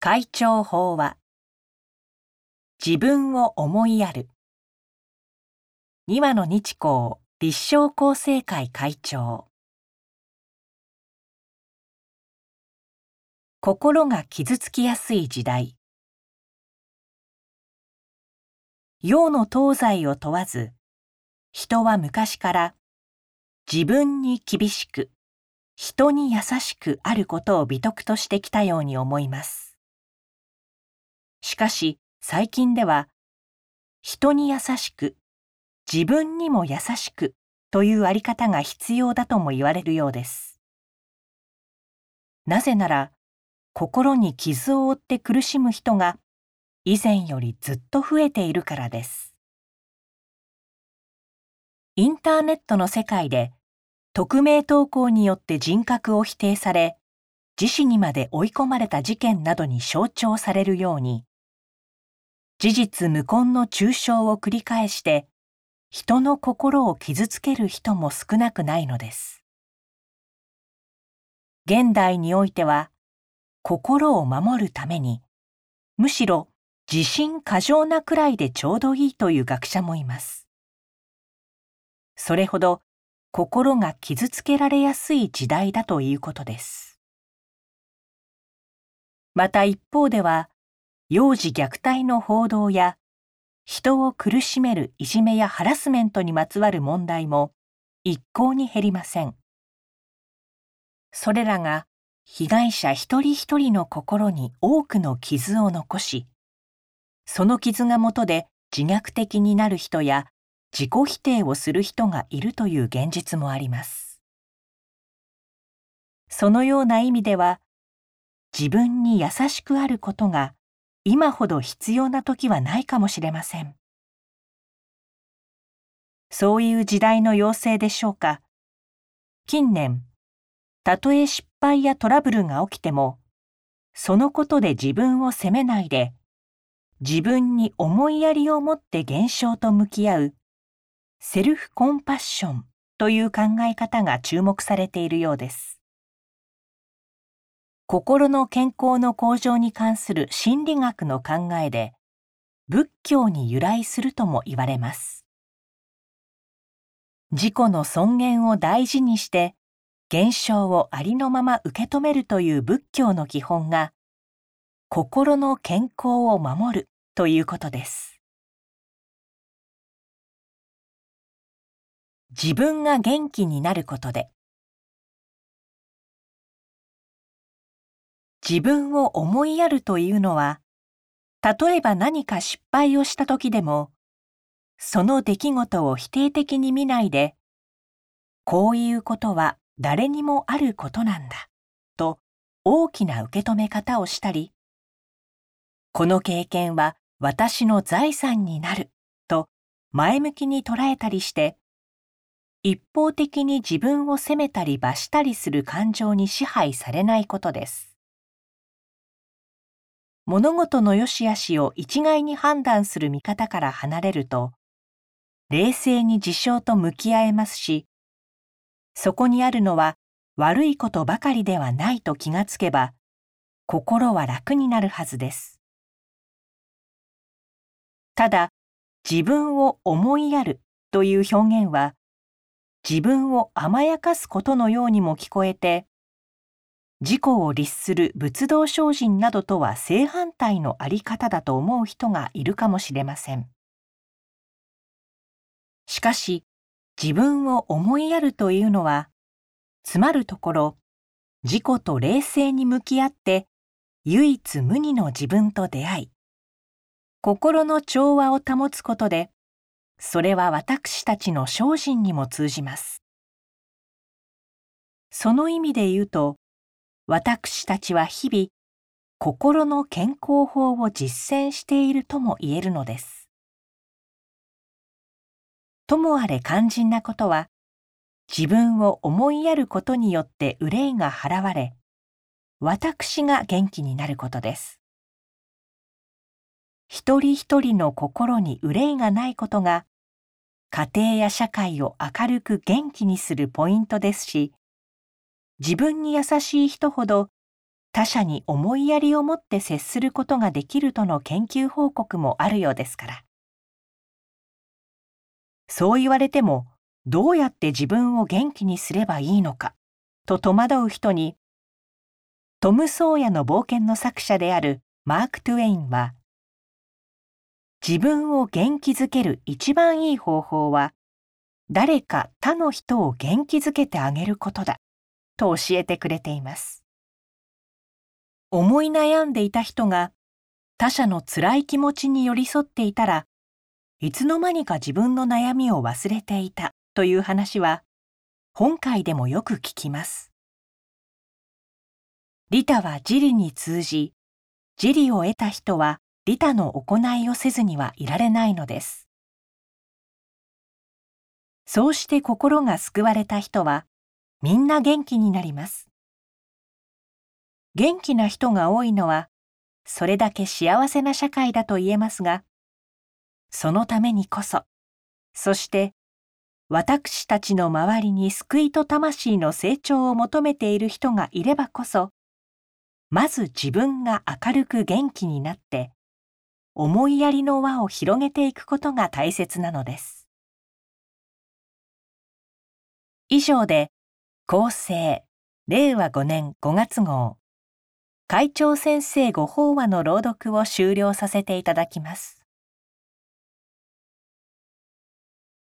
会長法は自分を思いやる。二羽の日光立正厚生会会長。心が傷つきやすい時代。洋の東西を問わず人は昔から自分に厳しく人に優しくあることを美徳としてきたように思います。しかし最近では人に優しく自分にも優しくというあり方が必要だとも言われるようです。なぜなら心に傷を負って苦しむ人が以前よりずっと増えているからです。インターネットの世界で匿名投稿によって人格を否定され、自死にまで追い込まれた事件などに象徴されるように、事実無根の抽象を繰り返して、人の心を傷つける人も少なくないのです。現代においては、心を守るために、むしろ自信過剰なくらいでちょうどいいという学者もいます。それほど心が傷つけられやすい時代だということです。また一方では、幼児虐待の報道や、人を苦しめるいじめやハラスメントにまつわる問題も一向に減りません。それらが被害者一人一人の心に多くの傷を残し、その傷がもとで自虐的になる人や自己否定をする人がいるという現実もあります。そのような意味では、自分に優しくあることが今ほど必要な時はないかもしれません。そういう時代の要請でしょうか。近年、たとえ失敗やトラブルが起きても、そのことで自分を責めないで、自分に思いやりを持って現象と向き合うセルフコンパッションという考え方が注目されているようです。心の健康の向上に関する心理学の考えで、仏教に由来するとも言われます。自己の尊厳を大事にして、現象をありのまま受け止めるという仏教の基本が、心の健康を守るということです。自分が元気になることで自分を思いやるというのは例えば何か失敗をした時でもその出来事を否定的に見ないでこういうことは誰にもあることなんだと大きな受け止め方をしたりこの経験は私の財産になると前向きに捉えたりして一方的に自分を責めたり罰したりする感情に支配されないことです。物事の良し悪しを一概に判断する見方から離れると、冷静に事象と向き合えますし、そこにあるのは悪いことばかりではないと気がつけば、心は楽になるはずです。ただ、自分を思いやるという表現は、自分を甘やかすことのようにも聞こえて、自己を律する仏道精進などとは正反対のあり方だと思う人がいるかもしれません。しかし、自分を思いやるというのは、つまるところ、自己と冷静に向き合って、唯一無二の自分と出会い、心の調和を保つことで、それは私たちの精進にも通じます。その意味で言うと、私たちは日々、心の健康法を実践しているとも言えるのです。ともあれ肝心なことは、自分を思いやることによって憂いが払われ、私が元気になることです。一人一人の心に憂いがないことが家庭や社会を明るく元気にするポイントですし自分に優しい人ほど他者に思いやりを持って接することができるとの研究報告もあるようですから。そう言われてもどうやって自分を元気にすればいいのかと戸惑う人にトム・ソーヤの冒険の作者であるマーク・トゥエインは自分を元気づける一番いい方法は誰か他の人を元気づけてあげることだ。と教えてくれています思い悩んでいた人が他者の辛い気持ちに寄り添っていたらいつの間にか自分の悩みを忘れていたという話は本会でもよく聞きます。利他は自利に通じ、自利を得た人は利他の行いをせずにはいられないのです。そうして心が救われた人はみんな元気になります。元気な人が多いのはそれだけ幸せな社会だと言えますが、そのためにこそ、そして私たちの周りに救いと魂の成長を求めている人がいればこそ、まず自分が明るく元気になって、思いやりの輪を広げていくことが大切なのです。以上で、厚生、令和5年5月号、会長先生ご法話の朗読を終了させていただきます。